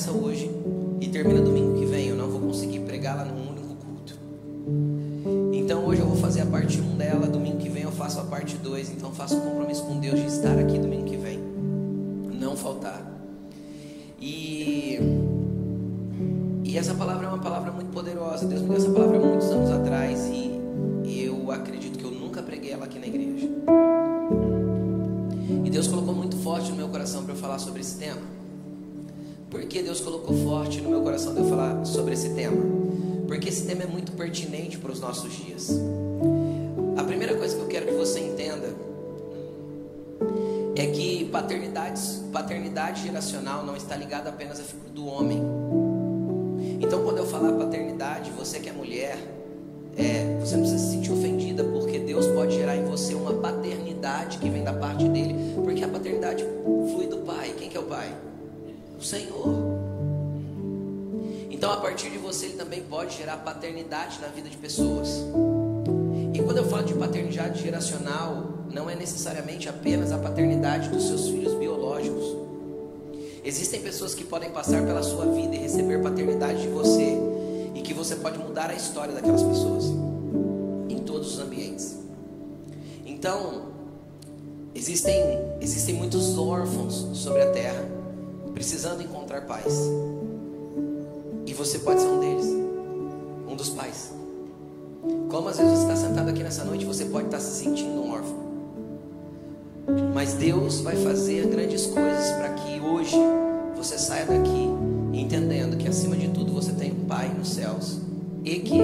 começa hoje e termina domingo que vem. Eu não vou conseguir pregá-la num único culto. Então hoje eu vou fazer a parte 1 dela, domingo que vem eu faço a parte 2. Então faço um compromisso com Deus de estar aqui domingo que vem. Não faltar. E e essa palavra é uma palavra muito poderosa. Deus me deu essa palavra muitos anos atrás e eu acredito que eu nunca preguei ela aqui na igreja. E Deus colocou muito forte no meu coração para eu falar sobre esse tema. Por que Deus colocou forte no meu coração para eu falar sobre esse tema? Porque esse tema é muito pertinente para os nossos dias. A primeira coisa que eu quero que você entenda é que paternidade, paternidade geracional não está ligada apenas à figura do homem. Então, quando eu falar paternidade, você que é mulher, é, você não precisa se sentir ofendida, porque Deus pode gerar em você uma paternidade que vem da parte dele, porque a paternidade flui do Pai. Quem que é o Pai? O Senhor. Então, a partir de você, ele também pode gerar paternidade na vida de pessoas. E quando eu falo de paternidade geracional, não é necessariamente apenas a paternidade dos seus filhos biológicos. Existem pessoas que podem passar pela sua vida e receber paternidade de você e que você pode mudar a história daquelas pessoas em todos os ambientes. Então, existem existem muitos órfãos sobre a terra precisando encontrar pais. E você pode ser um deles, um dos pais. Como às vezes você está sentado aqui nessa noite, você pode estar se sentindo um órfão. Mas Deus vai fazer grandes coisas para que hoje você saia daqui entendendo que acima de tudo você tem um pai nos céus e que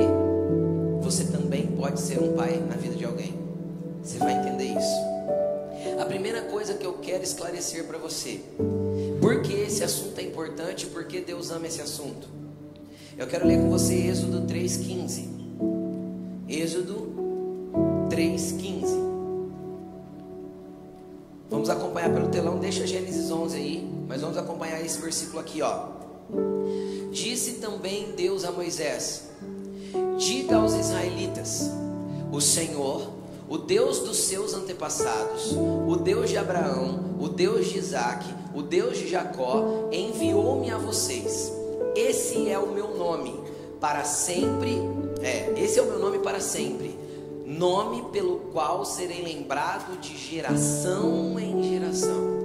você também pode ser um pai na vida de alguém. Você vai entender isso. A primeira coisa que eu quero esclarecer para você, por que esse assunto é importante, por que Deus ama esse assunto. Eu quero ler com você Êxodo 3:15. Êxodo 3:15. Vamos acompanhar pelo telão, deixa Gênesis 11 aí, mas vamos acompanhar esse versículo aqui, ó. Disse também Deus a Moisés: Diga aos israelitas: O Senhor, o Deus dos seus antepassados, o Deus de Abraão, o Deus de Isaac, o Deus de Jacó, enviou-me a vocês. Esse é o meu nome para sempre. É, esse é o meu nome para sempre nome pelo qual serei lembrado de geração em geração.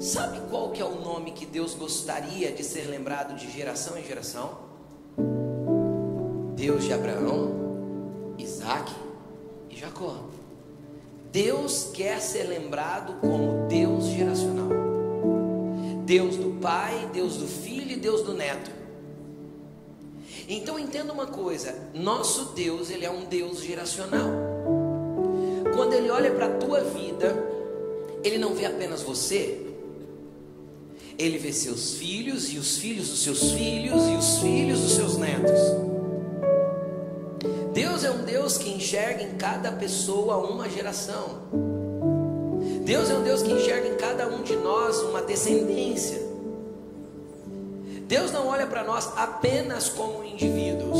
Sabe qual que é o nome que Deus gostaria de ser lembrado de geração em geração? Deus de Abraão, Isaac Jacó. Deus quer ser lembrado como Deus geracional. Deus do Pai, Deus do Filho e Deus do Neto. Então entenda uma coisa, nosso Deus, ele é um Deus geracional. Quando ele olha para a tua vida, ele não vê apenas você. Ele vê seus filhos e os filhos dos seus filhos e os filhos dos seus netos. Deus é um Deus que enxerga em cada pessoa uma geração. Deus é um Deus que enxerga em cada um de nós uma descendência. Deus não olha para nós apenas como indivíduos,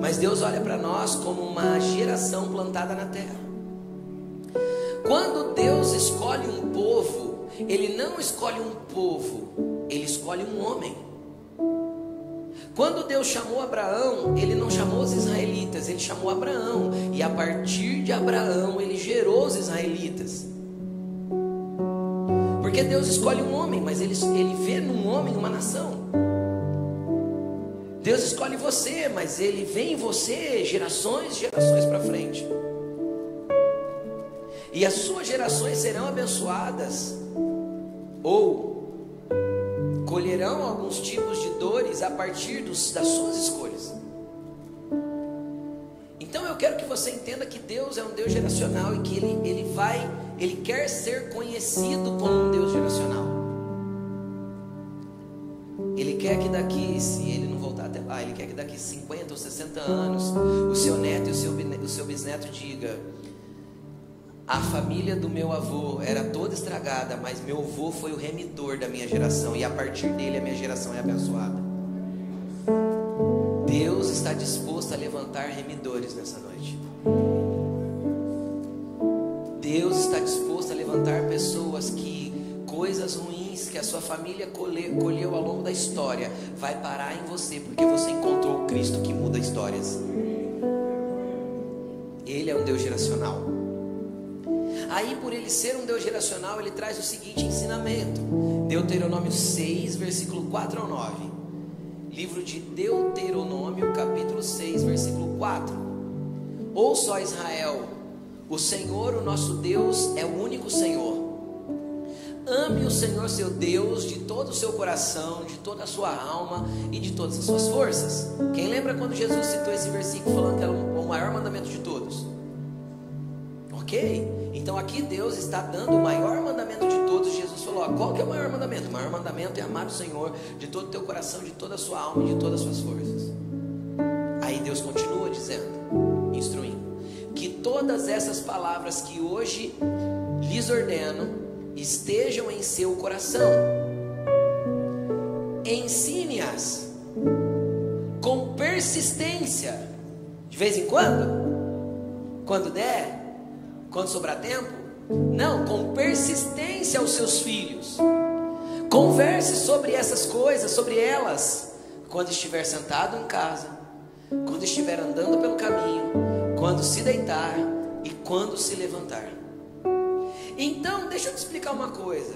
mas Deus olha para nós como uma geração plantada na terra. Quando Deus escolhe um povo, Ele não escolhe um povo, Ele escolhe um homem. Quando Deus chamou Abraão, Ele não chamou os israelitas, Ele chamou Abraão, e a partir de Abraão, Ele gerou os israelitas. Porque Deus escolhe um homem, mas ele, ele vê num homem uma nação. Deus escolhe você, mas Ele vê em você gerações gerações para frente. E as suas gerações serão abençoadas, ou colherão alguns tipos de dores a partir dos, das suas escolhas. Então eu quero que você entenda que Deus é um Deus geracional e que Ele, ele vai, Ele quer ser conhecido como um Deus geracional. Ele quer que daqui, se ele não voltar até lá, ele quer que daqui 50 ou 60 anos, o seu neto e o seu, o seu bisneto diga: A família do meu avô era toda estragada, mas meu avô foi o remidor da minha geração e a partir dele a minha geração é abençoada. Deus está disposto a levantar remidores nessa noite. Deus está disposto a levantar pessoas que coisas ruins que a sua família colheu ao longo da história vai parar em você porque você encontrou o Cristo que muda histórias. Ele é um Deus geracional. Aí, por ele ser um Deus geracional, ele traz o seguinte ensinamento: Deuteronômio 6, versículo 4 ao 9. Livro de Deuteronômio, capítulo 6, versículo 4. Ouça, ó Israel, o Senhor, o nosso Deus, é o único Senhor. Ame o Senhor seu Deus de todo o seu coração, de toda a sua alma e de todas as suas forças. Quem lembra quando Jesus citou esse versículo falando que era o maior mandamento de todos? Ok? Então aqui Deus está dando o maior mandamento de todos. Jesus falou: ó, qual que é o maior mandamento? O maior mandamento é amar o Senhor de todo o teu coração, de toda a sua alma e de todas as suas forças. Aí Deus continua dizendo, instruindo, que todas essas palavras que hoje lhes ordeno estejam em seu coração. Ensine-as com persistência, de vez em quando, quando der, quando sobrar tempo? Não, com persistência aos seus filhos. Converse sobre essas coisas, sobre elas, quando estiver sentado em casa, quando estiver andando pelo caminho, quando se deitar e quando se levantar. Então, deixa eu te explicar uma coisa.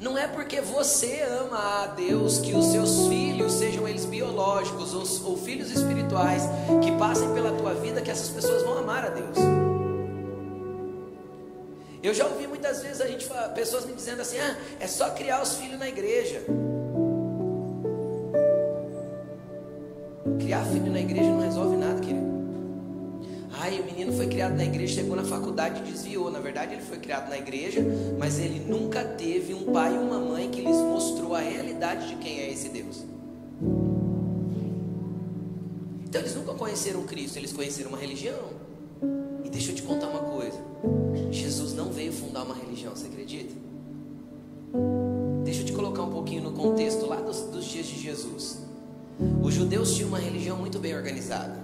Não é porque você ama a Deus que os seus filhos, sejam eles biológicos ou, ou filhos espirituais, que passem pela tua vida, que essas pessoas vão amar a Deus. Eu já ouvi muitas vezes a gente pessoas me dizendo assim: ah, é só criar os filhos na igreja. Criar filho na igreja não resolve nada, querido. Ai, o menino foi criado na igreja, chegou na faculdade e desviou. Na verdade, ele foi criado na igreja, mas ele nunca teve um pai e uma mãe que lhes mostrou a realidade de quem é esse Deus. Então, eles nunca conheceram Cristo, eles conheceram uma religião. Deixa eu te contar uma coisa: Jesus não veio fundar uma religião, você acredita? Deixa eu te colocar um pouquinho no contexto lá dos, dos dias de Jesus. Os judeus tinham uma religião muito bem organizada.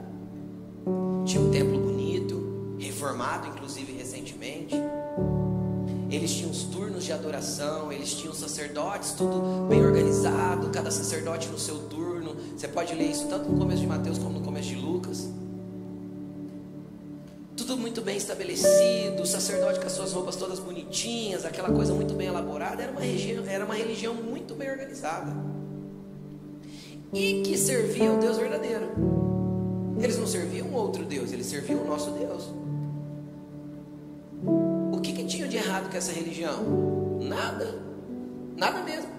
Tinha um templo bonito, reformado inclusive recentemente. Eles tinham os turnos de adoração, eles tinham sacerdotes, tudo bem organizado, cada sacerdote no seu turno. Você pode ler isso tanto no começo de Mateus como no começo de Lucas tudo muito bem estabelecido, o sacerdote com as suas roupas todas bonitinhas, aquela coisa muito bem elaborada, era uma, religião, era uma religião muito bem organizada. E que servia o Deus verdadeiro. Eles não serviam outro Deus, eles serviam o nosso Deus. O que, que tinha de errado com essa religião? Nada. Nada mesmo.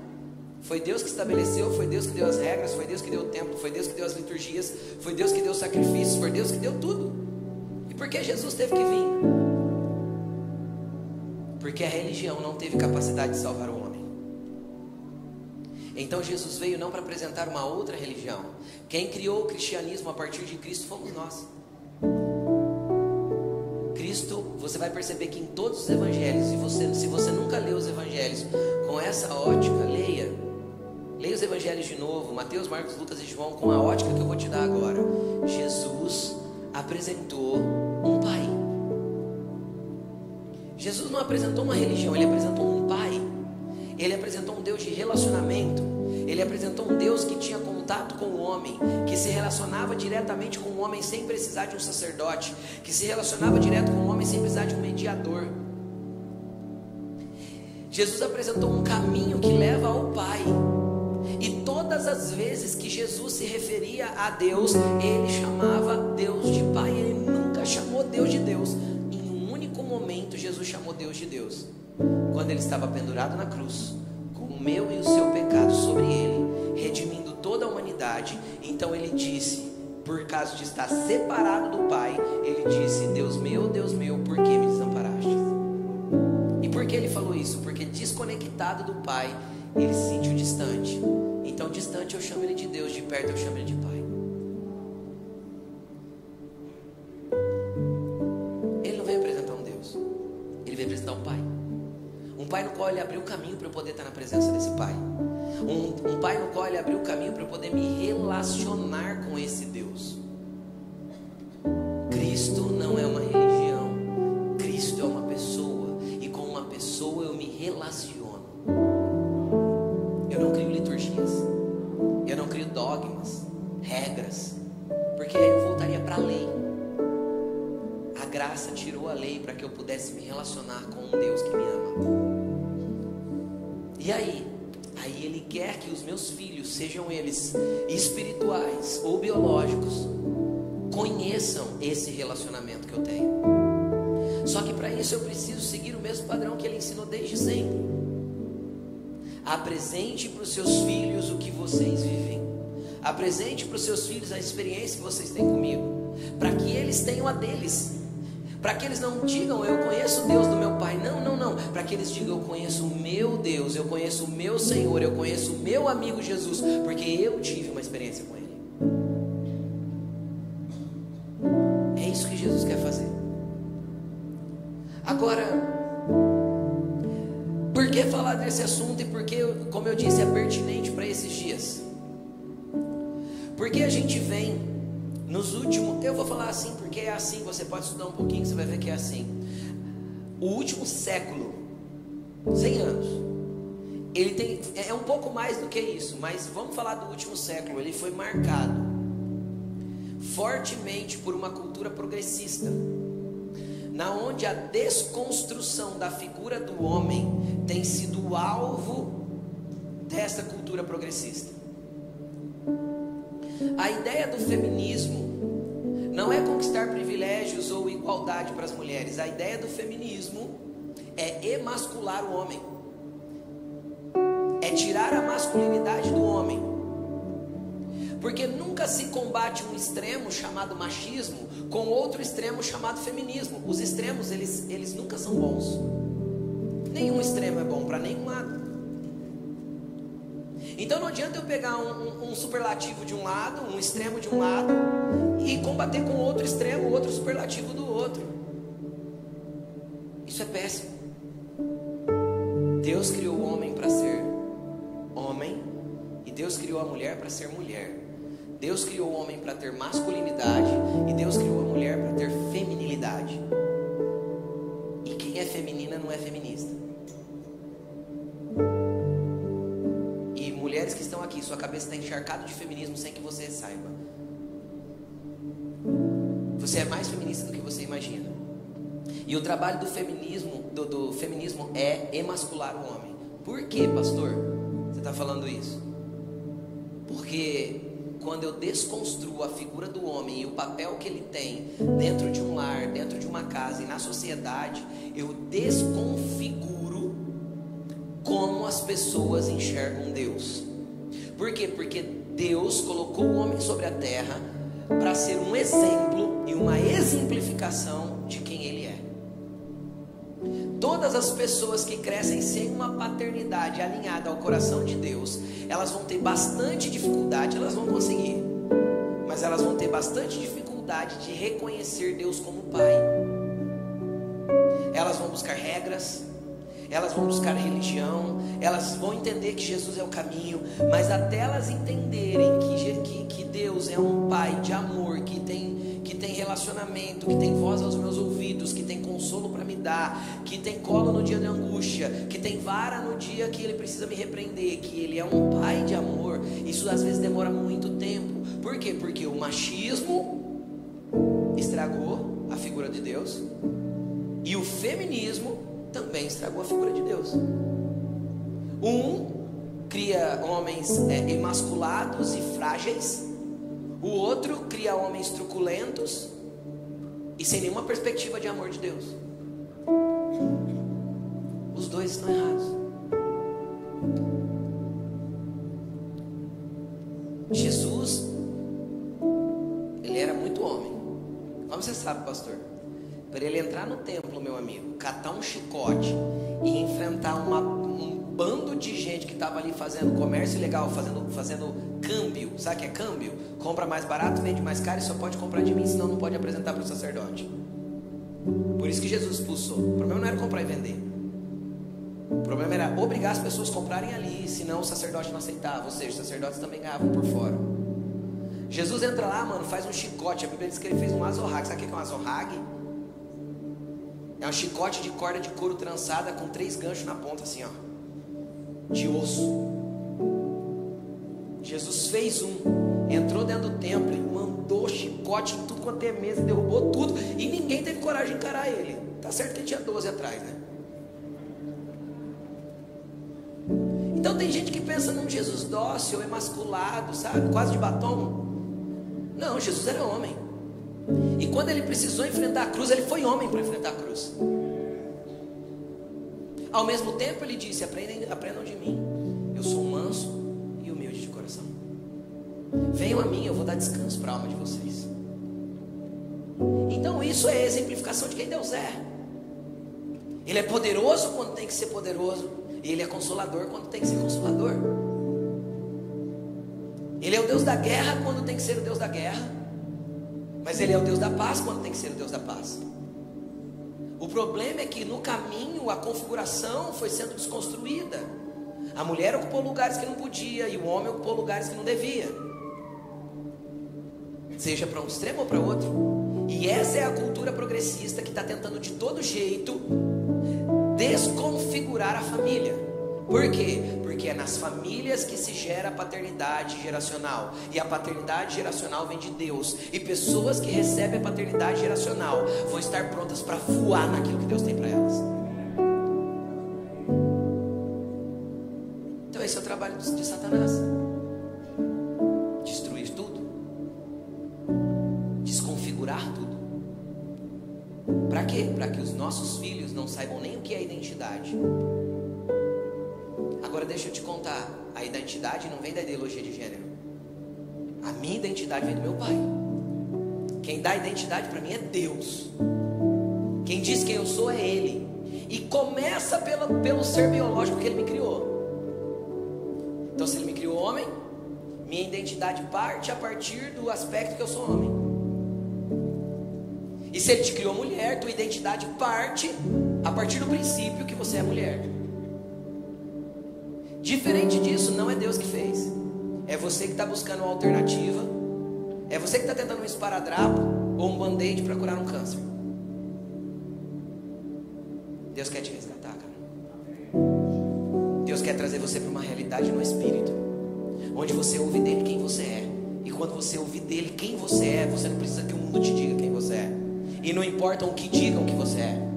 Foi Deus que estabeleceu, foi Deus que deu as regras, foi Deus que deu o templo, foi Deus que deu as liturgias, foi Deus que deu os sacrifícios, foi Deus que deu tudo. Por que Jesus teve que vir? Porque a religião não teve capacidade de salvar o homem. Então Jesus veio não para apresentar uma outra religião. Quem criou o cristianismo a partir de Cristo fomos nós. Cristo, você vai perceber que em todos os evangelhos, e você, se você nunca leu os evangelhos com essa ótica, leia. Leia os evangelhos de novo, Mateus, Marcos, Lucas e João, com a ótica que eu vou te dar agora. Jesus apresentou um pai. Jesus não apresentou uma religião, ele apresentou um pai. Ele apresentou um Deus de relacionamento. Ele apresentou um Deus que tinha contato com o homem, que se relacionava diretamente com o homem sem precisar de um sacerdote, que se relacionava direto com o homem sem precisar de um mediador. Jesus apresentou um caminho que leva ao Pai. E todas as vezes que Jesus se referia a Deus, ele chamava Deus de Pai, ele nunca chamou Deus de Deus. Em um único momento, Jesus chamou Deus de Deus, quando ele estava pendurado na cruz, com o meu e o seu pecado sobre ele, redimindo toda a humanidade. Então ele disse: por causa de estar separado do Pai, ele disse: Deus meu, Deus meu, por que me desamparaste? E por que ele falou isso? Porque desconectado do Pai, ele se sentiu distante. Então, distante eu chamo ele de Deus, de perto eu chamo ele de Pai. um pai. Um pai no qual ele abriu o caminho para eu poder estar na presença desse pai. Um, um pai no qual ele abriu o caminho para eu poder me relacionar com esse Deus. Sejam eles espirituais ou biológicos, conheçam esse relacionamento que eu tenho. Só que para isso eu preciso seguir o mesmo padrão que ele ensinou desde sempre. Apresente para os seus filhos o que vocês vivem. Apresente para os seus filhos a experiência que vocês têm comigo, para que eles tenham a deles. Para que eles não digam, eu conheço o Deus do meu pai. Não, não, não. Para que eles digam, eu conheço o meu Deus, eu conheço o meu Senhor, eu conheço o meu amigo Jesus, porque eu tive uma experiência com Ele. É isso que Jesus quer fazer. Agora, por que falar desse assunto e por que, como eu disse, é pertinente para esses dias? Porque a gente vem nos últimos, eu vou falar assim porque é assim, você pode estudar um pouquinho, você vai ver que é assim. O último século, 100 anos, ele tem, é um pouco mais do que isso, mas vamos falar do último século, ele foi marcado fortemente por uma cultura progressista, na onde a desconstrução da figura do homem tem sido alvo dessa cultura progressista. A ideia do feminismo não é conquistar privilégios ou igualdade para as mulheres. A ideia do feminismo é emascular o homem, é tirar a masculinidade do homem. Porque nunca se combate um extremo chamado machismo com outro extremo chamado feminismo. Os extremos, eles, eles nunca são bons. Nenhum extremo é bom para nenhum lado. Então não adianta eu pegar um, um, superlativo de um lado, um extremo de um lado, e combater com outro extremo, outro superlativo do outro. Isso é péssimo. Deus criou o homem para ser homem, e Deus criou a mulher para ser mulher. Deus criou o homem para ter masculinidade, e Deus criou a mulher para ter feminilidade. E quem é feminina não é feminista. Sua cabeça está encharcada de feminismo sem que você saiba. Você é mais feminista do que você imagina. E o trabalho do feminismo, do, do feminismo é emascular o homem. Por que, pastor? Você está falando isso? Porque quando eu desconstruo a figura do homem e o papel que ele tem dentro de um lar, dentro de uma casa e na sociedade, eu desconfiguro como as pessoas enxergam Deus. Por quê? Porque Deus colocou o homem sobre a terra para ser um exemplo e uma exemplificação de quem ele é. Todas as pessoas que crescem sem uma paternidade alinhada ao coração de Deus, elas vão ter bastante dificuldade, elas vão conseguir, mas elas vão ter bastante dificuldade de reconhecer Deus como Pai. Elas vão buscar regras, elas vão buscar religião, elas vão entender que Jesus é o caminho, mas até elas entenderem que, que, que Deus é um Pai de amor, que tem, que tem relacionamento, que tem voz aos meus ouvidos, que tem consolo para me dar, que tem colo no dia de angústia, que tem vara no dia que Ele precisa me repreender, que Ele é um Pai de amor, isso às vezes demora muito tempo. Por quê? Porque o machismo estragou a figura de Deus e o feminismo também estragou a figura de Deus. Um cria homens é, emasculados e frágeis, o outro cria homens truculentos e sem nenhuma perspectiva de amor de Deus. Os dois estão errados. Jesus, ele era muito homem. Como você sabe, pastor? Para ele entrar no templo, meu amigo, catar um chicote e enfrentar uma, um bando de gente que estava ali fazendo comércio ilegal, fazendo, fazendo câmbio, sabe o que é câmbio? Compra mais barato, vende mais caro e só pode comprar de mim, senão não pode apresentar para o sacerdote. Por isso que Jesus expulsou. O problema não era comprar e vender. O problema era obrigar as pessoas a comprarem ali, senão o sacerdote não aceitava. Ou seja, os sacerdotes também ganhavam por fora. Jesus entra lá, mano, faz um chicote. A Bíblia diz que ele fez um azorrague. Sabe o que é um azorrague? É um chicote de corda de couro trançada com três ganchos na ponta, assim, ó, de osso. Jesus fez um, entrou dentro do templo e mandou chicote em tudo quanto é mesa, derrubou tudo e ninguém teve coragem de encarar ele. Tá certo que tinha 12 atrás, né? Então tem gente que pensa num Jesus dócil, emasculado, sabe? Quase de batom. Não, Jesus era homem. E quando ele precisou enfrentar a cruz, ele foi homem para enfrentar a cruz. Ao mesmo tempo, ele disse: aprendam, aprendam de mim. Eu sou manso e humilde de coração. Venham a mim, eu vou dar descanso para a alma de vocês. Então, isso é exemplificação de quem Deus é. Ele é poderoso quando tem que ser poderoso, e ele é consolador quando tem que ser consolador. Ele é o Deus da guerra quando tem que ser o Deus da guerra. Mas Ele é o Deus da paz quando tem que ser o Deus da paz. O problema é que no caminho a configuração foi sendo desconstruída. A mulher ocupou lugares que não podia e o homem ocupou lugares que não devia. Seja para um extremo ou para outro. E essa é a cultura progressista que está tentando de todo jeito desconfigurar a família. Por quê? Porque é nas famílias que se gera a paternidade geracional. E a paternidade geracional vem de Deus. E pessoas que recebem a paternidade geracional vão estar prontas para voar naquilo que Deus tem para elas. Então esse é o trabalho de Satanás. Destruir tudo. Desconfigurar tudo. Para quê? Para que os nossos filhos não saibam nem o que é identidade Agora deixa eu te contar, a identidade não vem da ideologia de gênero. A minha identidade vem do meu pai. Quem dá identidade para mim é Deus. Quem diz quem eu sou é Ele. E começa pelo, pelo ser biológico que Ele me criou. Então, se Ele me criou homem, minha identidade parte a partir do aspecto que eu sou homem. E se Ele te criou mulher, tua identidade parte a partir do princípio que você é mulher. Diferente disso, não é Deus que fez. É você que está buscando uma alternativa. É você que está tentando um esparadrapo ou um band-aid para curar um câncer. Deus quer te resgatar, cara. Deus quer trazer você para uma realidade no espírito, onde você ouve dele quem você é. E quando você ouvir dele quem você é, você não precisa que o mundo te diga quem você é. E não importa o que digam que você é.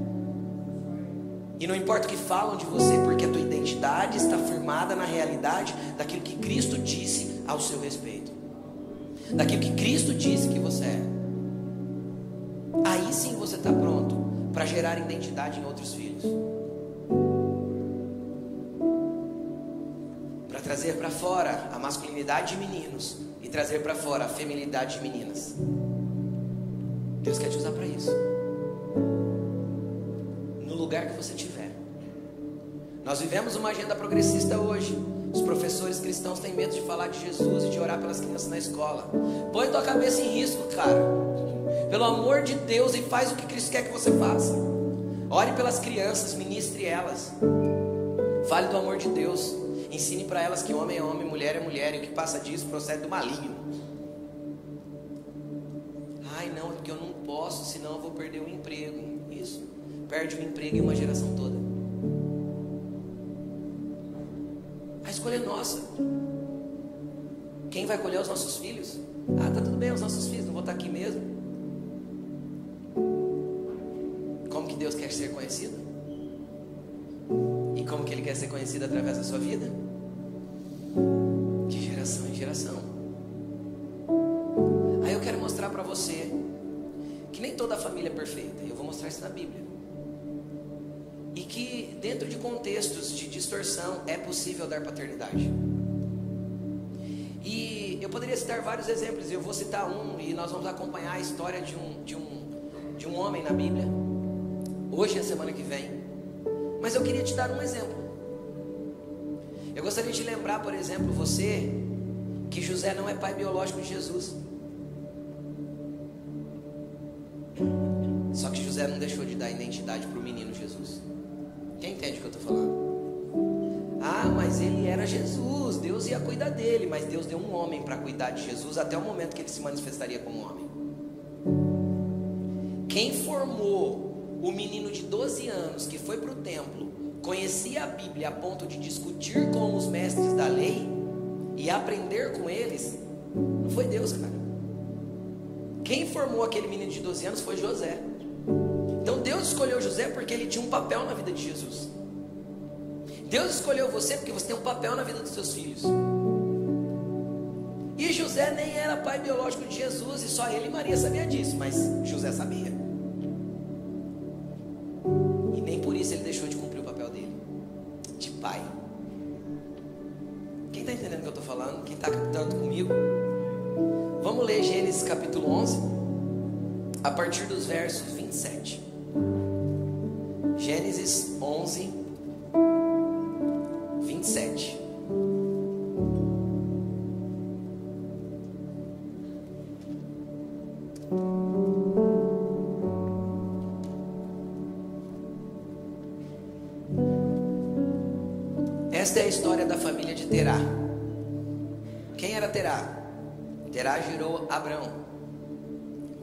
E não importa o que falam de você, porque a tua identidade está firmada na realidade daquilo que Cristo disse ao seu respeito. Daquilo que Cristo disse que você é. Aí sim você está pronto para gerar identidade em outros filhos. Para trazer para fora a masculinidade de meninos e trazer para fora a feminilidade de meninas. Deus quer te usar para isso lugar que você estiver. Nós vivemos uma agenda progressista hoje. Os professores cristãos têm medo de falar de Jesus e de orar pelas crianças na escola. Põe tua cabeça em risco, cara. Pelo amor de Deus, e faz o que Cristo quer que você faça. Ore pelas crianças, ministre elas. Fale do amor de Deus. Ensine para elas que homem é homem, mulher é mulher, e o que passa disso procede do maligno. Ai, não, é porque eu não posso, senão eu vou perder o emprego. Perde o emprego em uma geração toda. A escolha é nossa. Quem vai colher os nossos filhos? Ah, tá tudo bem, os nossos filhos, não vou estar aqui mesmo. Como que Deus quer ser conhecido? E como que Ele quer ser conhecido através da sua vida? De geração em geração. Aí eu quero mostrar para você que nem toda família é perfeita. Eu vou mostrar isso na Bíblia e que dentro de contextos de distorção é possível dar paternidade. E eu poderia citar vários exemplos, eu vou citar um e nós vamos acompanhar a história de um, de um, de um homem na Bíblia, hoje e a semana que vem. Mas eu queria te dar um exemplo. Eu gostaria de lembrar, por exemplo, você, que José não é pai biológico de Jesus. Só que José não deixou de dar identidade para o menino Jesus. Quem entende o que eu estou falando? Ah, mas ele era Jesus, Deus ia cuidar dele, mas Deus deu um homem para cuidar de Jesus até o momento que ele se manifestaria como homem. Quem formou o menino de 12 anos que foi para o templo, conhecia a Bíblia a ponto de discutir com os mestres da lei e aprender com eles, não foi Deus, cara. Quem formou aquele menino de 12 anos foi José. Deus escolheu José porque ele tinha um papel na vida de Jesus. Deus escolheu você porque você tem um papel na vida dos seus filhos. E José nem era pai biológico de Jesus e só ele e Maria sabia disso, mas José sabia. E nem por isso ele deixou de cumprir o papel dele de pai. Quem está entendendo o que eu estou falando? Quem está captando comigo? Vamos ler Gênesis capítulo 11, a partir dos versos 27. Gênesis 11, 27. Esta é a história da família de Terá. Quem era Terá? Terá gerou Abraão.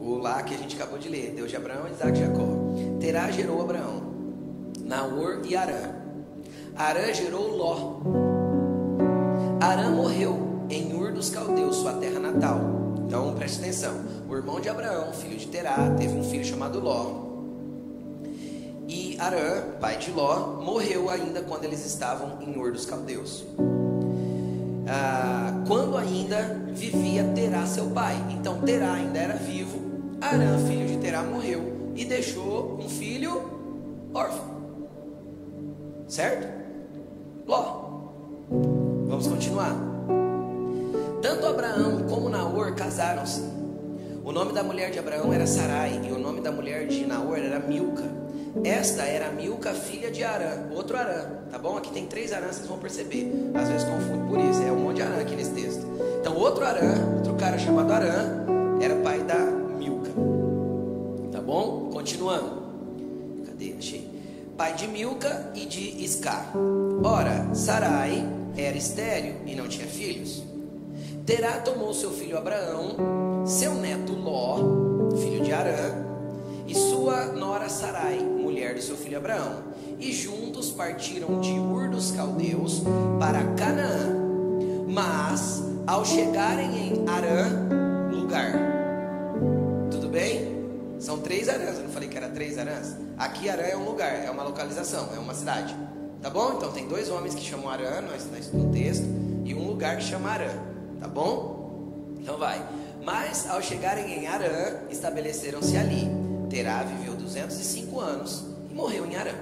O lá que a gente acabou de ler, Deus de Abraão, Isaac e Jacó. Terá gerou Abraão, Naor e Arã. Arã gerou Ló. Arã morreu em Ur dos Caldeus, sua terra natal. Então preste atenção: o irmão de Abraão, filho de Terá, teve um filho chamado Ló. E Arã, pai de Ló, morreu ainda quando eles estavam em Ur dos Caldeus. Ah, quando ainda vivia Terá, seu pai. Então Terá ainda era vivo. Arã, filho de Terá, morreu e deixou um filho órfão. Certo? Ló. Vamos continuar. Tanto Abraão como Naor casaram-se. O nome da mulher de Abraão era Sarai e o nome da mulher de Naor era Milca. Esta era Milca, filha de Arã, outro Arã, tá bom? Aqui tem três Arãs, vocês vão perceber. Às vezes confunde por isso, é um monte de Arã aqui nesse texto. Então, outro Arã, outro cara chamado Arã, Continuando. Cadê? Achei. Pai de Milca e de Iscar. Ora, Sarai era estéril e não tinha filhos. Terá tomou seu filho Abraão, seu neto Ló, filho de Arã, e sua nora Sarai, mulher do seu filho Abraão, e juntos partiram de Ur dos Caldeus para Canaã. Mas, ao chegarem em Arã, lugar. Tudo bem? São três Arãs, eu não falei que era três Arãs? Aqui Arã é um lugar, é uma localização, é uma cidade. Tá bom? Então tem dois homens que chamam Arã no texto e um lugar que chama Arã. Tá bom? Então vai. Mas ao chegarem em Arã, estabeleceram-se ali. Terá viveu 205 anos e morreu em Arã.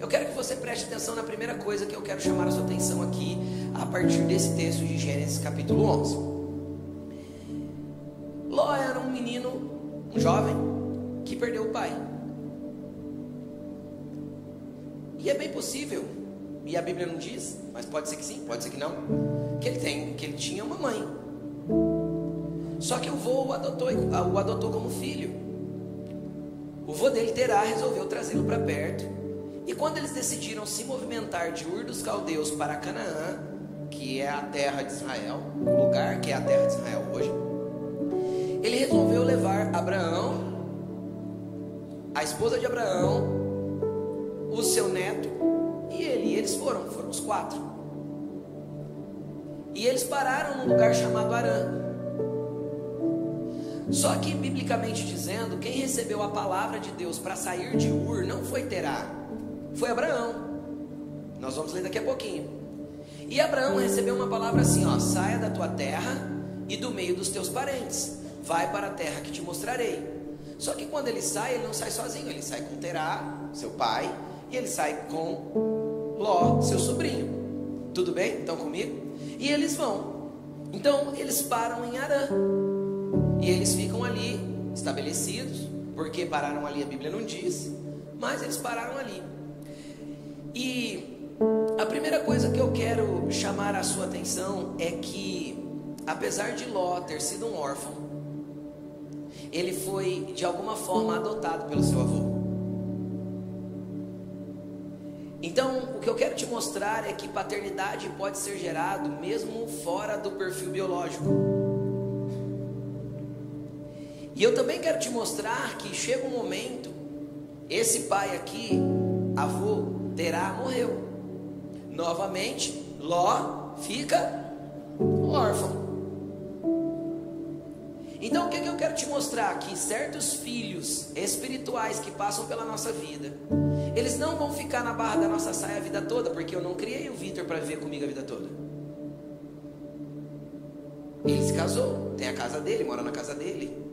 Eu quero que você preste atenção na primeira coisa que eu quero chamar a sua atenção aqui, a partir desse texto de Gênesis capítulo 11. Ló era um menino, um jovem, que perdeu o pai. E é bem possível, e a Bíblia não diz, mas pode ser que sim, pode ser que não, que ele, tem, que ele tinha uma mãe. Só que o vô o adotou, o adotou como filho. O vô dele, Terá, resolveu trazê-lo para perto. E quando eles decidiram se movimentar de Ur dos Caldeus para Canaã, que é a terra de Israel, o lugar que é a terra de Israel hoje, ele resolveu levar Abraão, a esposa de Abraão, o seu neto e ele. E eles foram, foram os quatro. E eles pararam num lugar chamado Arã. Só que, biblicamente dizendo, quem recebeu a palavra de Deus para sair de Ur não foi Terá, foi Abraão. Nós vamos ler daqui a pouquinho. E Abraão recebeu uma palavra assim: ó, saia da tua terra e do meio dos teus parentes, vai para a terra que te mostrarei. Só que quando ele sai, ele não sai sozinho, ele sai com Terá, seu pai, e ele sai com Ló, seu sobrinho. Tudo bem? Estão comigo? E eles vão. Então eles param em Arã. E eles ficam ali estabelecidos, porque pararam ali, a Bíblia não diz, mas eles pararam ali. E a primeira coisa que eu quero chamar a sua atenção é que, apesar de Ló ter sido um órfão, ele foi de alguma forma adotado pelo seu avô. Então, o que eu quero te mostrar é que paternidade pode ser gerado mesmo fora do perfil biológico. E eu também quero te mostrar que chega um momento, esse pai aqui, avô, terá, morreu. Novamente, Ló fica órfão. Então o que, que eu quero te mostrar? Que certos filhos espirituais que passam pela nossa vida, eles não vão ficar na barra da nossa saia a vida toda, porque eu não criei o Vitor para viver comigo a vida toda. Ele se casou, tem a casa dele, mora na casa dele.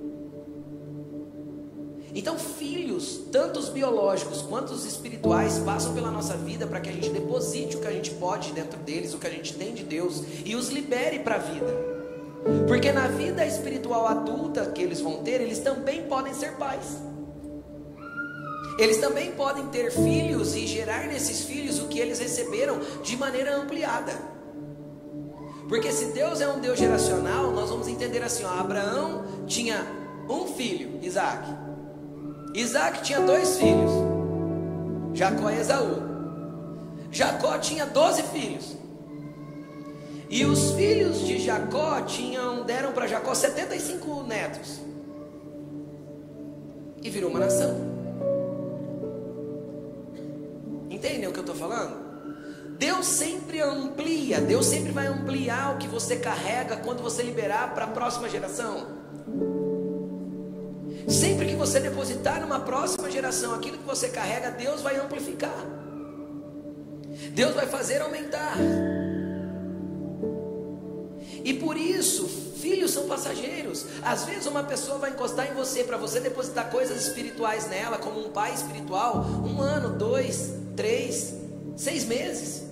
Então, filhos, tanto os biológicos quanto os espirituais, passam pela nossa vida para que a gente deposite o que a gente pode dentro deles, o que a gente tem de Deus, e os libere para a vida. Porque na vida espiritual adulta que eles vão ter, eles também podem ser pais. Eles também podem ter filhos e gerar nesses filhos o que eles receberam de maneira ampliada. Porque se Deus é um Deus geracional, nós vamos entender assim: ó, Abraão tinha um filho, Isaac. Isaac tinha dois filhos, Jacó e Esaú. Jacó tinha doze filhos. E os filhos de Jacó tinham, deram para Jacó 75 netos. E virou uma nação. Entendem o que eu estou falando? Deus sempre amplia, Deus sempre vai ampliar o que você carrega quando você liberar para a próxima geração. Sempre que você depositar numa próxima geração aquilo que você carrega, Deus vai amplificar. Deus vai fazer aumentar. E por isso, filhos são passageiros. Às vezes uma pessoa vai encostar em você para você depositar coisas espirituais nela, como um pai espiritual, um ano, dois, três, seis meses.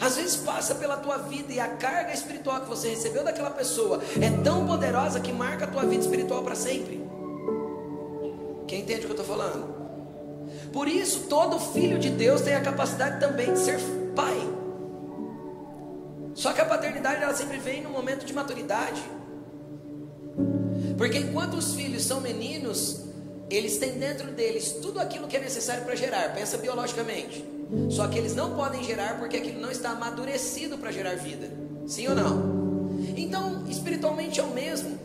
Às vezes passa pela tua vida e a carga espiritual que você recebeu daquela pessoa é tão poderosa que marca a tua vida espiritual para sempre. Quem entende o que eu estou falando? Por isso, todo filho de Deus tem a capacidade também de ser pai. Só que a paternidade ela sempre vem no momento de maturidade. Porque enquanto os filhos são meninos, eles têm dentro deles tudo aquilo que é necessário para gerar, pensa biologicamente. Só que eles não podem gerar porque aquilo não está amadurecido para gerar vida. Sim ou não? Então, espiritualmente é o mesmo.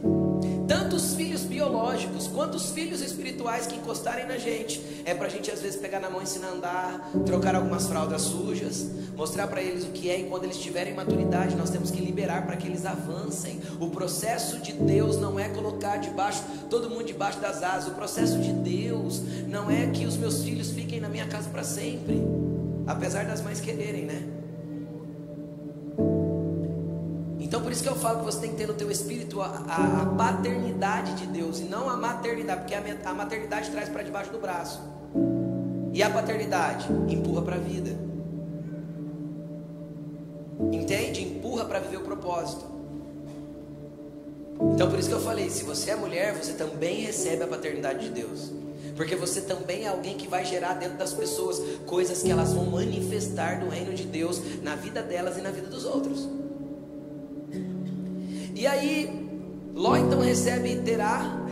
Tanto os filhos biológicos quanto os filhos espirituais que encostarem na gente, é para a gente às vezes pegar na mão e ensinar a andar, trocar algumas fraldas sujas, mostrar para eles o que é, e quando eles tiverem maturidade, nós temos que liberar para que eles avancem. O processo de Deus não é colocar debaixo, todo mundo debaixo das asas, o processo de Deus não é que os meus filhos fiquem na minha casa para sempre, apesar das mães quererem, né? Então por isso que eu falo que você tem que ter no teu espírito a, a, a paternidade de Deus e não a maternidade, porque a, a maternidade traz para debaixo do braço. E a paternidade empurra para a vida. Entende? Empurra para viver o propósito. Então por isso que eu falei, se você é mulher, você também recebe a paternidade de Deus. Porque você também é alguém que vai gerar dentro das pessoas coisas que elas vão manifestar do reino de Deus na vida delas e na vida dos outros. E aí, Ló então recebe Terá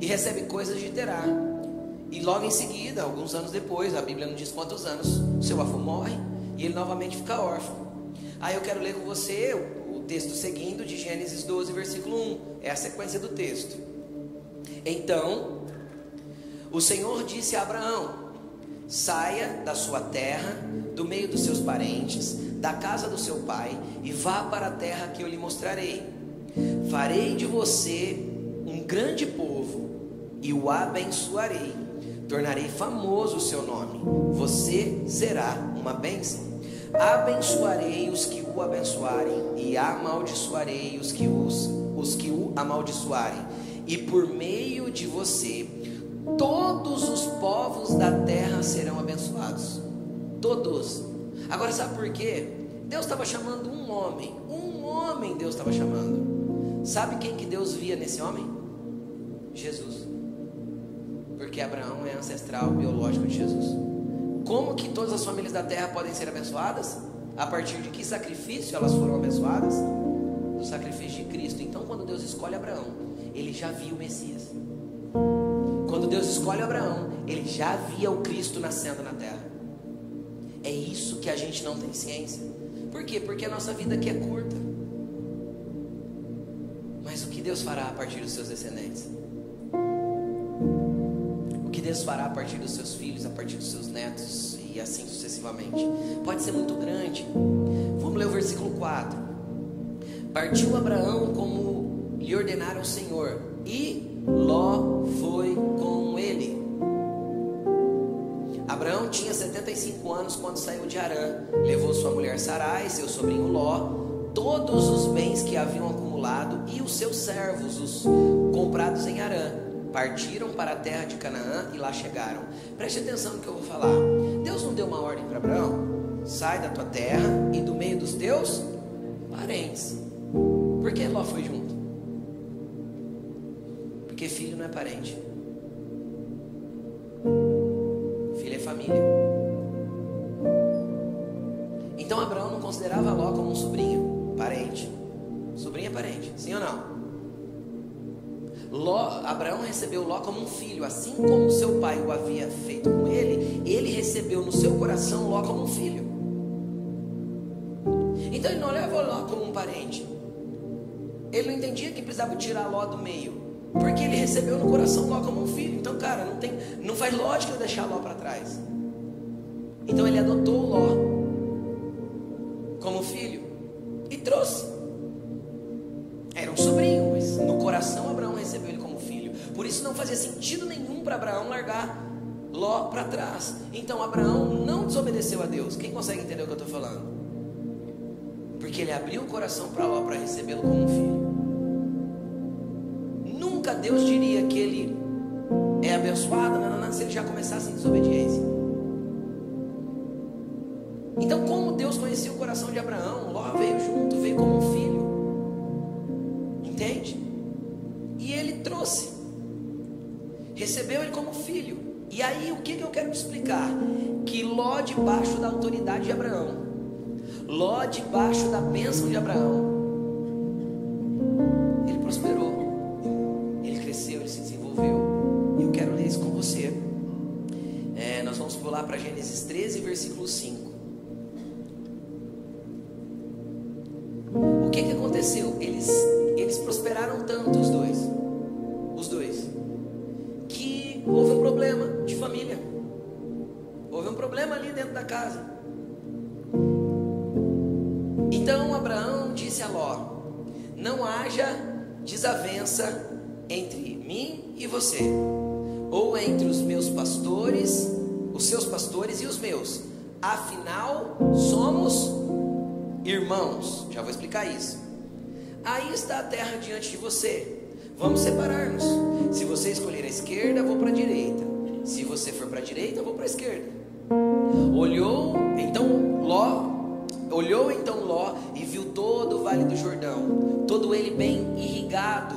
e recebe coisas de Terá. E logo em seguida, alguns anos depois, a Bíblia não diz quantos anos, seu avô morre e ele novamente fica órfão. Aí eu quero ler com você o texto seguindo de Gênesis 12, versículo 1. É a sequência do texto. Então, o Senhor disse a Abraão: Saia da sua terra, do meio dos seus parentes, da casa do seu pai, e vá para a terra que eu lhe mostrarei. Farei de você um grande povo e o abençoarei. Tornarei famoso o seu nome. Você será uma bênção. Abençoarei os que o abençoarem e amaldiçoarei os que os, os que o amaldiçoarem. E por meio de você, todos os povos da terra serão abençoados. Todos. Agora sabe por quê? Deus estava chamando um homem. Um homem Deus estava chamando. Sabe quem que Deus via nesse homem? Jesus. Porque Abraão é ancestral biológico de Jesus. Como que todas as famílias da terra podem ser abençoadas? A partir de que sacrifício elas foram abençoadas? Do sacrifício de Cristo. Então, quando Deus escolhe Abraão, ele já via o Messias. Quando Deus escolhe Abraão, ele já via o Cristo nascendo na terra. É isso que a gente não tem ciência. Por quê? Porque a nossa vida aqui é curta. Mas o que Deus fará a partir dos seus descendentes? O que Deus fará a partir dos seus filhos, a partir dos seus netos e assim sucessivamente? Pode ser muito grande. Vamos ler o versículo 4. Partiu Abraão como lhe ordenara o Senhor, e Ló foi com ele. Abraão tinha 75 anos quando saiu de Arã. Levou sua mulher Sarai, seu sobrinho Ló, todos os bens que haviam acumulado e os seus servos, os comprados em Arã. Partiram para a terra de Canaã e lá chegaram. Preste atenção no que eu vou falar. Deus não deu uma ordem para Abraão? Sai da tua terra e do meio dos teus parentes. Por que Ló foi junto? Porque filho não é parente. Filho é família. Então Abraão não considerava Ló como um sobrinho, parente. Sobrinho é parente, sim ou não? Ló, Abraão recebeu Ló como um filho, assim como seu pai o havia feito com ele, ele recebeu no seu coração Ló como um filho. Então ele não levou Ló como um parente. Ele não entendia que precisava tirar Ló do meio, porque ele recebeu no coração Ló como um filho. Então, cara, não tem, não faz lógica deixar Ló para trás. Então ele adotou Ló como filho e trouxe. Por isso não fazia sentido nenhum para Abraão largar Ló para trás. Então Abraão não desobedeceu a Deus. Quem consegue entender o que eu estou falando? Porque ele abriu o coração para Ló para recebê-lo como um filho. Nunca Deus diria que ele é abençoado não, não, não, se ele já começasse em desobediência. Então, como Deus conhecia o coração de Abraão, Ló veio junto, veio como um filho. Recebeu ele como filho. E aí, o que, que eu quero te explicar? Que Ló, debaixo da autoridade de Abraão, Ló, debaixo da bênção de Abraão, ele prosperou, ele cresceu, ele se desenvolveu. E eu quero ler isso com você. É, nós vamos pular para Gênesis 13, versículo 5. Desavença entre mim e você, ou entre os meus pastores, os seus pastores e os meus. Afinal, somos irmãos. Já vou explicar isso. Aí está a terra diante de você. Vamos separar-nos. Se você escolher a esquerda, vou para a direita. Se você for para a direita, vou para a esquerda. Olhou, então Ló Olhou então Ló e viu todo o vale do Jordão, todo ele bem irrigado,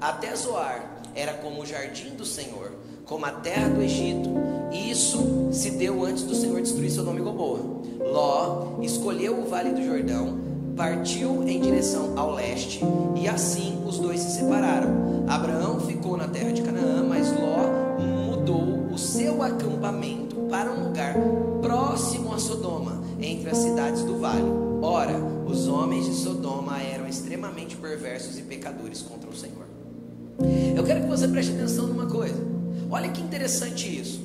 até Zoar, era como o jardim do Senhor, como a terra do Egito. Isso se deu antes do Senhor destruir seu nome Goboa. Ló escolheu o vale do Jordão, partiu em direção ao leste, e assim os dois se separaram. Abraão ficou na terra de Canaã, mas Ló mudou o seu acampamento para um lugar próximo a Sodoma entre as cidades do vale. Ora, os homens de Sodoma eram extremamente perversos e pecadores contra o Senhor. Eu quero que você preste atenção numa coisa. Olha que interessante isso.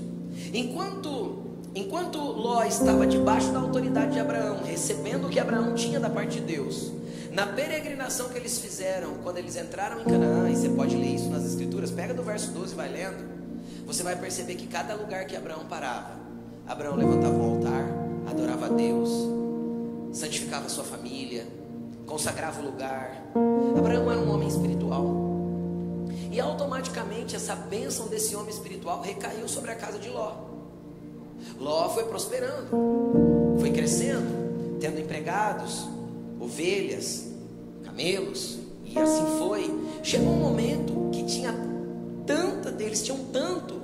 Enquanto enquanto Ló estava debaixo da autoridade de Abraão, recebendo o que Abraão tinha da parte de Deus, na peregrinação que eles fizeram, quando eles entraram em Canaã, e você pode ler isso nas escrituras, pega do verso 12 e vai lendo, você vai perceber que cada lugar que Abraão parava, Abraão levantava um altar, adorava a Deus, santificava sua família, consagrava o lugar. Abraão era um homem espiritual. E automaticamente essa bênção desse homem espiritual recaiu sobre a casa de Ló. Ló foi prosperando, foi crescendo, tendo empregados, ovelhas, camelos, e assim foi. Chegou um momento que tinha tanta, eles tinham tanto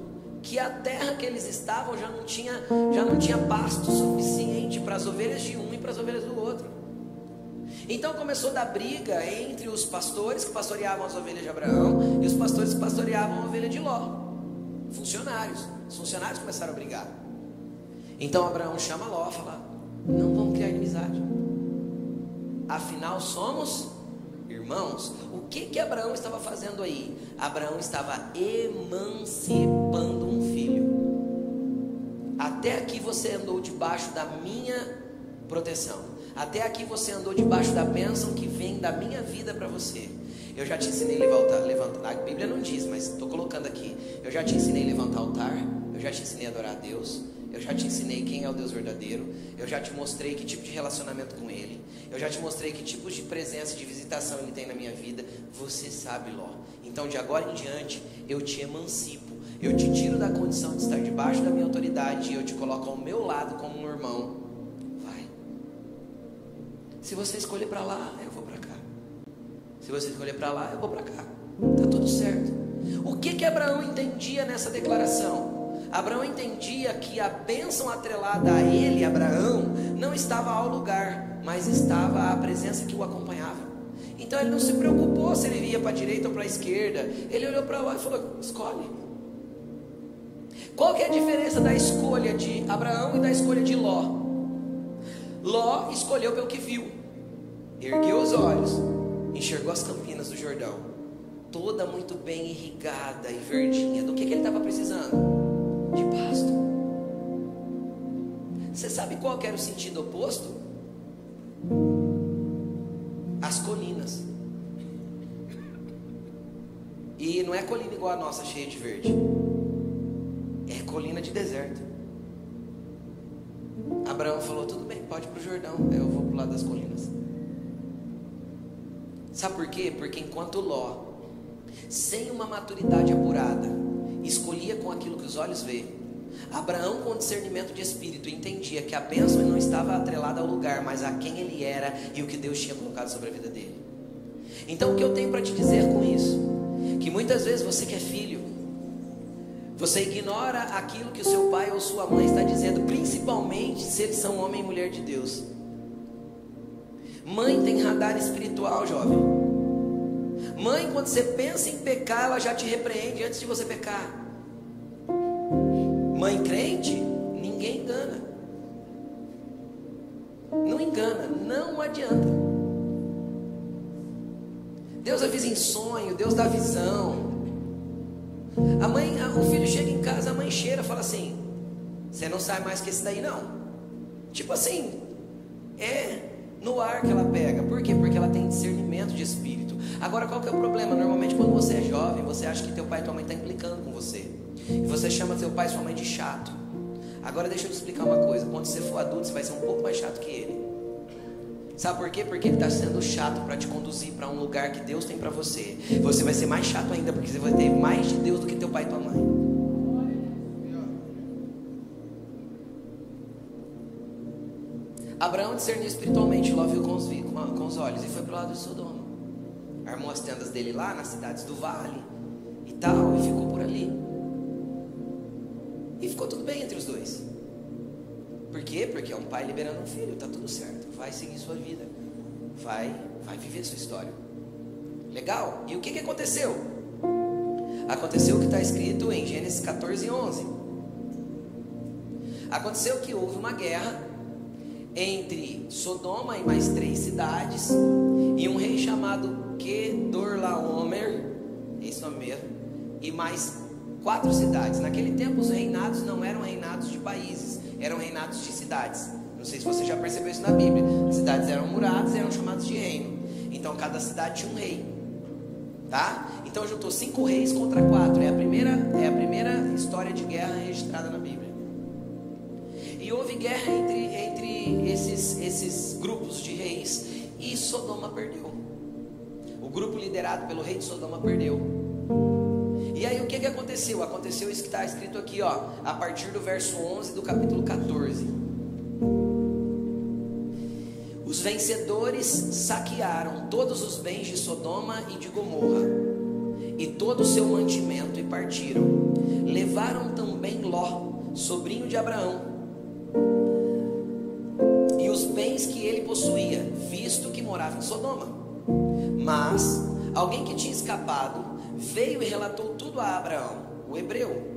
que a terra que eles estavam já não tinha, já não tinha pasto suficiente para as ovelhas de um e para as ovelhas do outro. Então começou a dar briga entre os pastores que pastoreavam as ovelhas de Abraão e os pastores que pastoreavam a ovelha de Ló. Funcionários. Os funcionários começaram a brigar. Então Abraão chama Ló, fala: Não vamos criar inimizade. Afinal, somos irmãos. O que que Abraão estava fazendo aí? Abraão estava emancipando um filho. Até aqui você andou debaixo da minha proteção. Até aqui você andou debaixo da bênção que vem da minha vida para você. Eu já te ensinei a levantar, levantar. A Bíblia não diz, mas estou colocando aqui. Eu já te ensinei a levantar altar. Eu já te ensinei a adorar a Deus. Eu já te ensinei quem é o Deus verdadeiro. Eu já te mostrei que tipo de relacionamento com Ele. Eu já te mostrei que tipos de presença, de visitação Ele tem na minha vida. Você sabe, Ló. Então, de agora em diante, eu te emancipo. Eu te tiro da condição de estar debaixo da minha autoridade e eu te coloco ao meu lado como um irmão. Vai. Se você escolher para lá, eu vou para cá. Se você escolher para lá, eu vou para cá. Tá tudo certo. O que que Abraão entendia nessa declaração? Abraão entendia que a bênção atrelada a ele, Abraão, não estava ao lugar, mas estava a presença que o acompanhava. Então ele não se preocupou se ele ia para a direita ou para a esquerda. Ele olhou para lá e falou: escolhe. Qual que é a diferença da escolha de Abraão e da escolha de Ló? Ló escolheu pelo que viu, ergueu os olhos, enxergou as campinas do Jordão, toda muito bem irrigada e verdinha. Do que, que ele estava precisando? De pasto. Você sabe qual era o sentido oposto? As colinas. E não é colina igual a nossa, cheia de verde. É colina de deserto. Abraão falou: tudo bem, pode ir para o Jordão, eu vou para o lado das colinas. Sabe por quê? Porque enquanto Ló, sem uma maturidade apurada, escolhia com aquilo que os olhos vê, Abraão, com discernimento de espírito, entendia que a bênção não estava atrelada ao lugar, mas a quem ele era e o que Deus tinha colocado sobre a vida dele. Então, o que eu tenho para te dizer com isso? Que muitas vezes você que é filho, você ignora aquilo que o seu pai ou sua mãe está dizendo, principalmente se eles são homem e mulher de Deus. Mãe tem radar espiritual, jovem. Mãe, quando você pensa em pecar, ela já te repreende antes de você pecar. Mãe crente, ninguém engana. Não engana, não adianta. Deus avisa em sonho, Deus dá visão. A mãe, o filho chega em casa, a mãe cheira, fala assim: Você não sai mais que esse daí, não. Tipo assim, é no ar que ela pega. Por quê? Porque ela tem discernimento de espírito. Agora, qual que é o problema? Normalmente, quando você é jovem, você acha que teu pai e tua mãe estão tá implicando com você. E você chama teu pai e sua mãe de chato. Agora, deixa eu te explicar uma coisa. Quando você for adulto, você vai ser um pouco mais chato que ele. Sabe por quê? Porque ele está sendo chato para te conduzir para um lugar que Deus tem para você. Você vai ser mais chato ainda porque você vai ter mais de Deus do que teu pai e tua mãe. Abraão discerniu espiritualmente, Ló viu com os, com, com os olhos e foi para o lado de Sodoma. Armou as tendas dele lá nas cidades do vale e tal, e ficou por ali. E ficou tudo bem entre os dois. Por quê? Porque é um pai liberando um filho, tá tudo certo. Vai seguir sua vida. Vai, vai viver sua história. Legal? E o que, que aconteceu? Aconteceu o que está escrito em Gênesis 14, 11. Aconteceu que houve uma guerra entre Sodoma e mais três cidades, e um rei chamado Kedorlaomer, esse nome mesmo, e mais quatro cidades. Naquele tempo os reinados não eram reinados de países, eram reinados de cidades. Não sei se você já percebeu isso na Bíblia. As cidades eram muradas e eram chamadas de reino. Então cada cidade tinha um rei. Tá? Então juntou cinco reis contra quatro. É a primeira, é a primeira história de guerra registrada na Bíblia. E houve guerra entre, entre esses, esses grupos de reis e Sodoma perdeu. O grupo liderado pelo rei de Sodoma perdeu. E aí o que, que aconteceu? Aconteceu isso que está escrito aqui, ó, a partir do verso 11 do capítulo 14. Os vencedores saquearam todos os bens de Sodoma e de Gomorra, e todo o seu mantimento, e partiram. Levaram também Ló, sobrinho de Abraão, e os bens que ele possuía, visto que morava em Sodoma. Mas alguém que tinha escapado veio e relatou tudo a Abraão, o hebreu,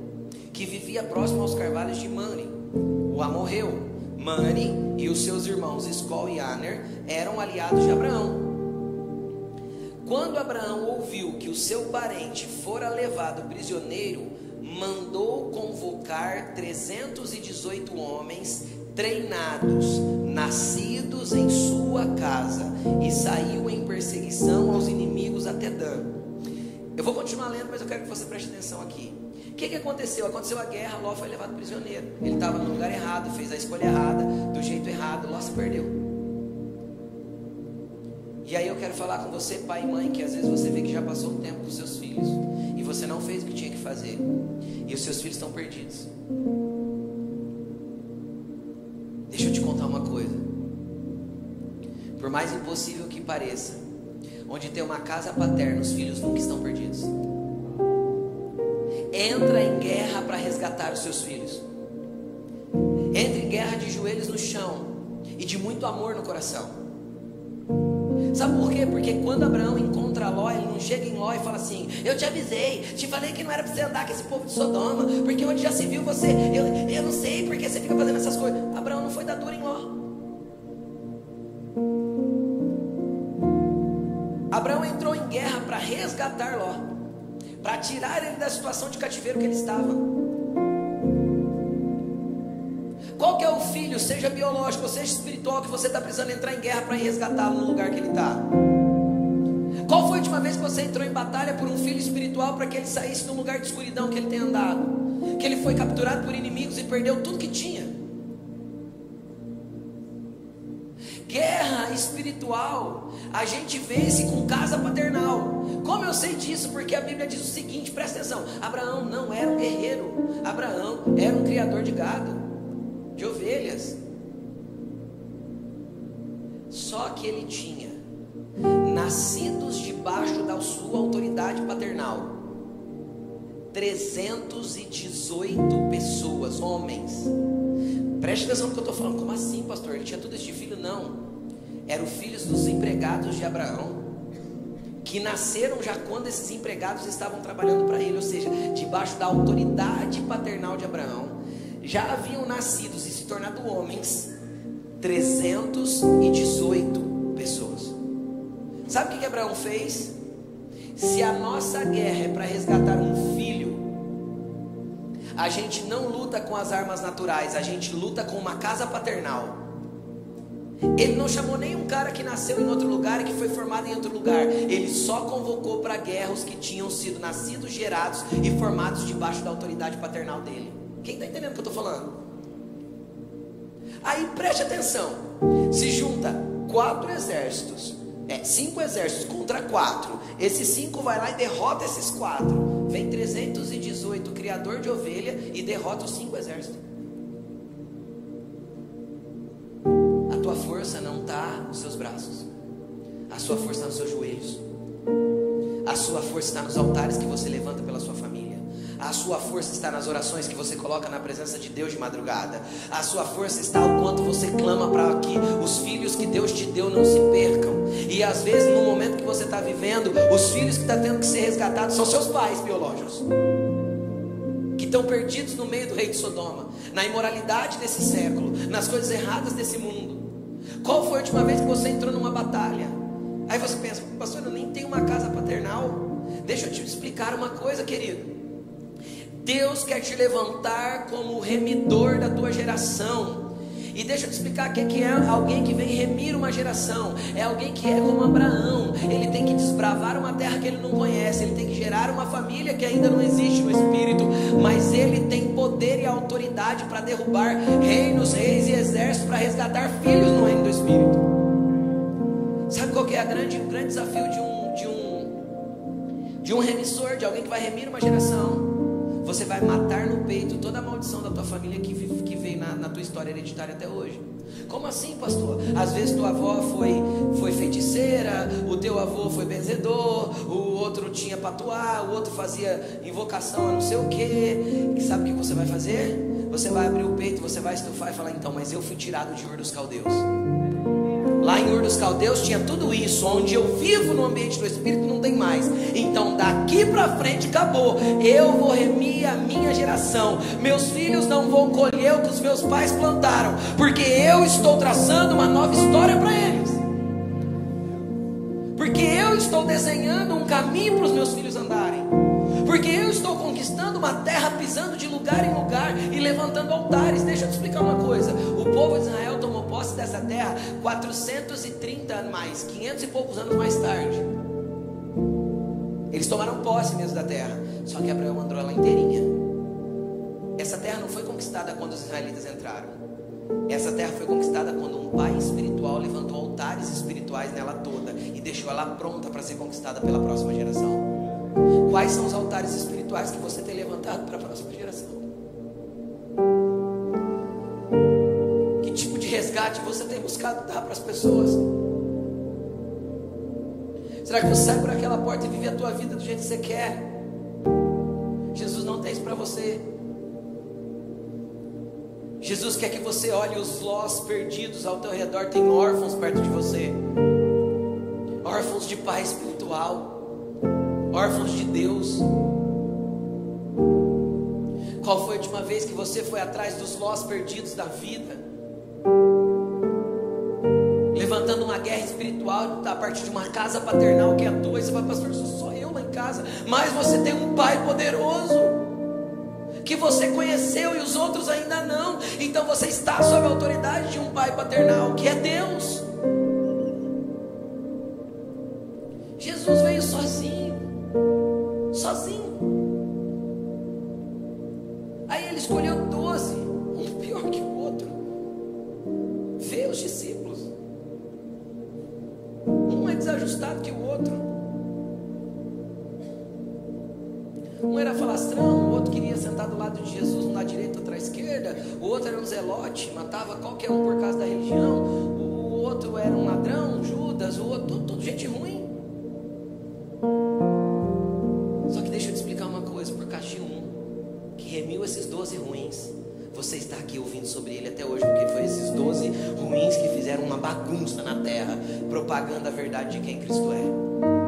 que vivia próximo aos carvalhos de Mane. o amorreu. Mani e os seus irmãos Escol e Aner eram aliados de Abraão. Quando Abraão ouviu que o seu parente fora levado prisioneiro, mandou convocar 318 homens treinados, nascidos em sua casa, e saiu em perseguição aos inimigos até Dan. Eu vou continuar lendo, mas eu quero que você preste atenção aqui. O que, que aconteceu? Aconteceu a guerra, Ló foi levado prisioneiro. Ele estava no lugar errado, fez a escolha errada, do jeito errado, Ló se perdeu. E aí eu quero falar com você, pai e mãe, que às vezes você vê que já passou o tempo com seus filhos e você não fez o que tinha que fazer, e os seus filhos estão perdidos. Mais impossível que pareça, onde tem uma casa paterna, os filhos nunca estão perdidos. Entra em guerra para resgatar os seus filhos. Entre em guerra de joelhos no chão e de muito amor no coração. Sabe por quê? Porque quando Abraão encontra Ló, ele não chega em Ló e fala assim: Eu te avisei, te falei que não era para você andar com esse povo de Sodoma, porque onde já se viu você, eu, eu não sei porque você fica fazendo essas coisas. Abraão não foi dar dura em Ló. Abraão entrou em guerra para resgatar Ló, para tirar ele da situação de cativeiro que ele estava. Qual que é o filho, seja biológico, seja espiritual, que você está precisando entrar em guerra para resgatá-lo no lugar que ele está? Qual foi a última vez que você entrou em batalha por um filho espiritual para que ele saísse do lugar de escuridão que ele tem andado? Que ele foi capturado por inimigos e perdeu tudo que tinha? Guerra espiritual, a gente vence com casa paternal. Como eu sei disso? Porque a Bíblia diz o seguinte: presta atenção: Abraão não era um guerreiro, Abraão era um criador de gado de ovelhas. Só que ele tinha nascidos debaixo da sua autoridade paternal 318 pessoas, homens. Preste atenção no que eu estou falando. Como assim, pastor? Ele tinha tudo este filho? Não. Eram filhos dos empregados de Abraão. Que nasceram já quando esses empregados estavam trabalhando para ele, ou seja, debaixo da autoridade paternal de Abraão já haviam nascido e se tornado homens 318 pessoas. Sabe o que Abraão fez? Se a nossa guerra é para resgatar um filho, a gente não luta com as armas naturais, a gente luta com uma casa paternal. Ele não chamou nenhum cara que nasceu em outro lugar e que foi formado em outro lugar. Ele só convocou para a guerra os que tinham sido nascidos, gerados e formados debaixo da autoridade paternal dele. Quem está entendendo o que eu estou falando? Aí preste atenção: se junta quatro exércitos, é, cinco exércitos contra quatro. Esses cinco vai lá e derrota esses quatro. Vem 318 criador de ovelha e derrota os cinco exércitos. A tua força não está nos seus braços, a sua força está nos seus joelhos, a sua força está nos altares que você levanta pela sua família. A sua força está nas orações que você coloca na presença de Deus de madrugada. A sua força está o quanto você clama para que os filhos que Deus te deu não se percam. E às vezes, no momento que você está vivendo, os filhos que estão tá tendo que ser resgatados são seus pais biológicos. Que estão perdidos no meio do rei de Sodoma, na imoralidade desse século, nas coisas erradas desse mundo. Qual foi a última vez que você entrou numa batalha? Aí você pensa, pastor, eu nem tenho uma casa paternal. Deixa eu te explicar uma coisa, querido. Deus quer te levantar como remidor da tua geração. E deixa eu te explicar o que é alguém que vem remir uma geração. É alguém que é como Abraão. Ele tem que desbravar uma terra que ele não conhece. Ele tem que gerar uma família que ainda não existe no espírito. Mas ele tem poder e autoridade para derrubar reinos, reis e exércitos, para resgatar filhos no reino do espírito. Sabe qual que é grande, o grande desafio de um, de um, de um remissor, de alguém que vai remir uma geração? Você vai matar no peito toda a maldição da tua família que, que veio na, na tua história hereditária até hoje. Como assim, pastor? Às vezes tua avó foi, foi feiticeira, o teu avô foi benzedor, o outro tinha patuá, o outro fazia invocação a não sei o que. E sabe o que você vai fazer? Você vai abrir o peito, você vai estufar e falar: então, mas eu fui tirado de Ur dos Caldeus. Lá em Ur dos Caldeus tinha tudo isso. Onde eu vivo no ambiente do Espírito não tem mais. Então daqui para frente acabou. Eu vou remir a minha geração. Meus filhos não vão colher o que os meus pais plantaram. Porque eu estou traçando uma nova história para eles. Porque eu estou desenhando um caminho para os meus filhos andarem. Porque eu estou conquistando uma terra, pisando de lugar em lugar e levantando altares. Deixa eu te explicar uma coisa. O povo de Israel dessa terra 430 anos mais, 500 e poucos anos mais tarde. Eles tomaram posse mesmo da terra. Só que Abraão mandou ela inteirinha. Essa terra não foi conquistada quando os israelitas entraram. Essa terra foi conquistada quando um pai espiritual levantou altares espirituais nela toda e deixou ela pronta para ser conquistada pela próxima geração. Quais são os altares espirituais que você tem levantado para a próxima geração? Resgate você tem buscado dar para as pessoas? Será que você sai por aquela porta e vive a tua vida do jeito que você quer? Jesus não tem isso para você. Jesus quer que você olhe os lós perdidos ao teu redor. Tem órfãos perto de você, órfãos de pai espiritual órfãos de Deus. Qual foi a última vez que você foi atrás dos lós perdidos da vida? Levantando uma guerra espiritual a partir de uma casa paternal que é tua. E você vai, pastor, sou só eu lá em casa. Mas você tem um pai poderoso que você conheceu e os outros ainda não. Então você está sob a autoridade de um pai paternal que é Deus. Jesus veio sozinho sozinho. Aí ele escolheu desajustado que o outro. Um era falastrão, o outro queria sentar do lado de Jesus, um da direita, outro à esquerda. O outro era um zelote, matava qualquer um por causa da religião. O outro era um ladrão, Judas, o outro, tudo, tudo gente ruim. esses doze ruins, você está aqui ouvindo sobre ele até hoje, porque foi esses doze ruins que fizeram uma bagunça na terra, propagando a verdade de quem Cristo é.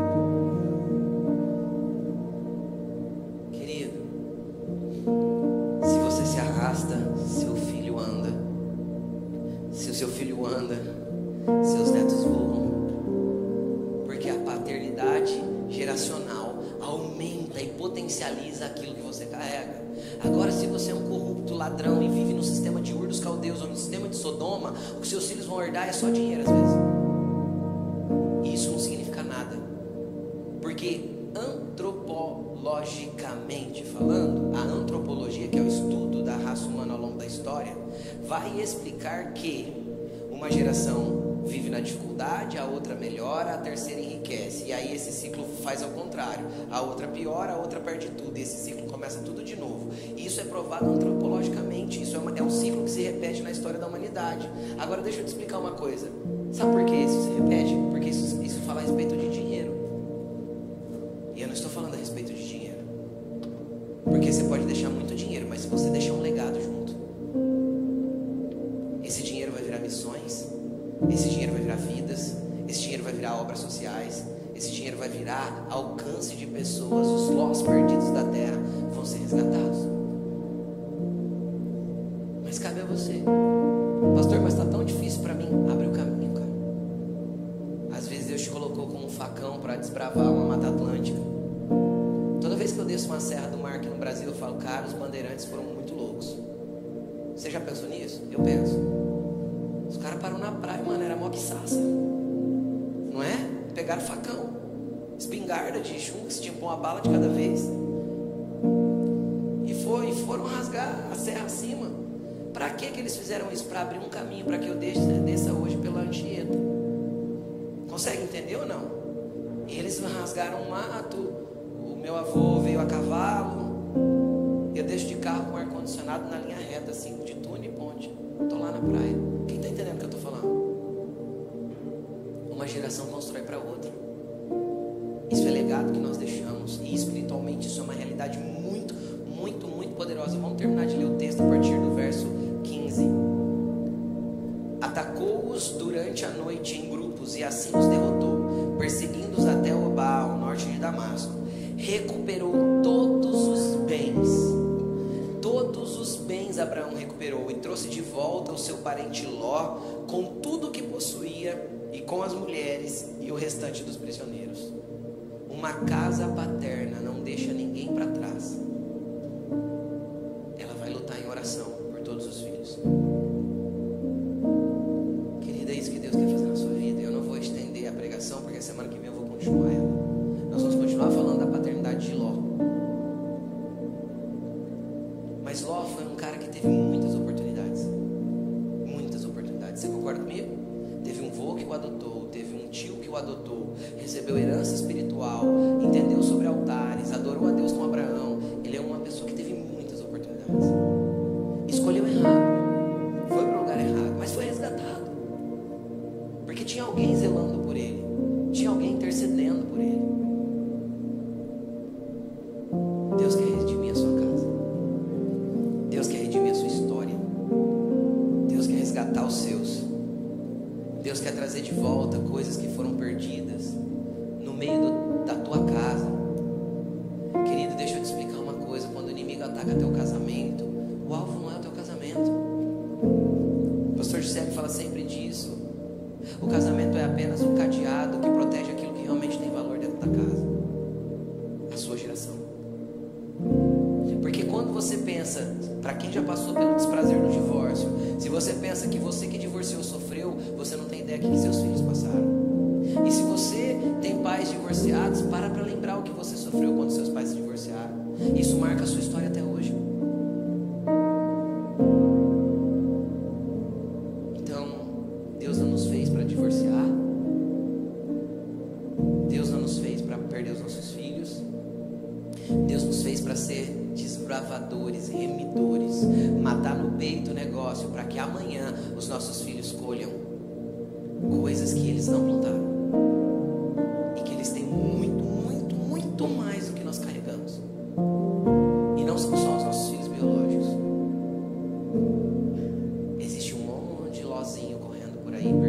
É só dinheiro às vezes. E isso não significa nada. Porque antropologicamente falando, a antropologia, que é o estudo da raça humana ao longo da história, vai explicar que uma geração vive na dificuldade, a outra melhora, a terceira enriquece. E aí esse ciclo faz ao contrário. A outra piora, a outra perde tudo. E esse ciclo começa tudo de novo. E isso é provado antropologicamente. Isso é, uma, é um ciclo que se repete na história da humanidade. Agora deixa eu te explicar uma coisa. Sabe por que isso se repete? Porque isso, isso fala a respeito de dinheiro. E eu não estou falando a respeito de dinheiro. Porque você pode deixar muito dinheiro, mas se você deixar um legado junto, esse dinheiro vai virar vidas, esse dinheiro vai virar obras sociais, esse dinheiro vai virar alcance de pessoas, os lós perdidos da terra vão ser resgatados. Mas cabe a você, pastor, mas está tão difícil para mim. Abre o caminho, cara. Às vezes Deus te colocou como um facão para desbravar uma mata atlântica. Toda vez que eu desço uma serra do mar aqui no Brasil, eu falo, cara, os bandeirantes foram muito loucos. Você já pensou nisso? Eu penso. Os caras pararam na praia, mano, era moquiçaça. Não é? Pegaram facão, espingarda de chumbo, que se tinha uma bala de cada vez. E, foi, e foram rasgar a serra acima. Para que que eles fizeram isso? Para abrir um caminho para que eu desça, desça hoje pela Anchieta. Consegue entender ou não? Eles rasgaram um mato. O meu avô veio a cavalo. Eu deixo de carro com ar-condicionado na linha reta, assim, de túnel e ponte. Estou lá na praia. geração constrói para outra. Isso é legado que nós deixamos. E espiritualmente isso é uma realidade muito, muito, muito poderosa. Vamos terminar de ler o texto a partir do verso 15. Atacou-os durante a noite em grupos e assim os derrotou, perseguindo-os até Obá, ao norte de Damasco. Recuperou todos os bens. Todos os bens Abraão recuperou e trouxe de volta o seu parente Ló com com as mulheres e o restante dos prisioneiros. Uma casa paterna não deixa ninguém para trás. Ela vai lutar em oração. Recebeu herança espiritual, entendeu sobre altares, adorou a Deus com Abraão. Ele é uma pessoa que teve muitas oportunidades. ahí.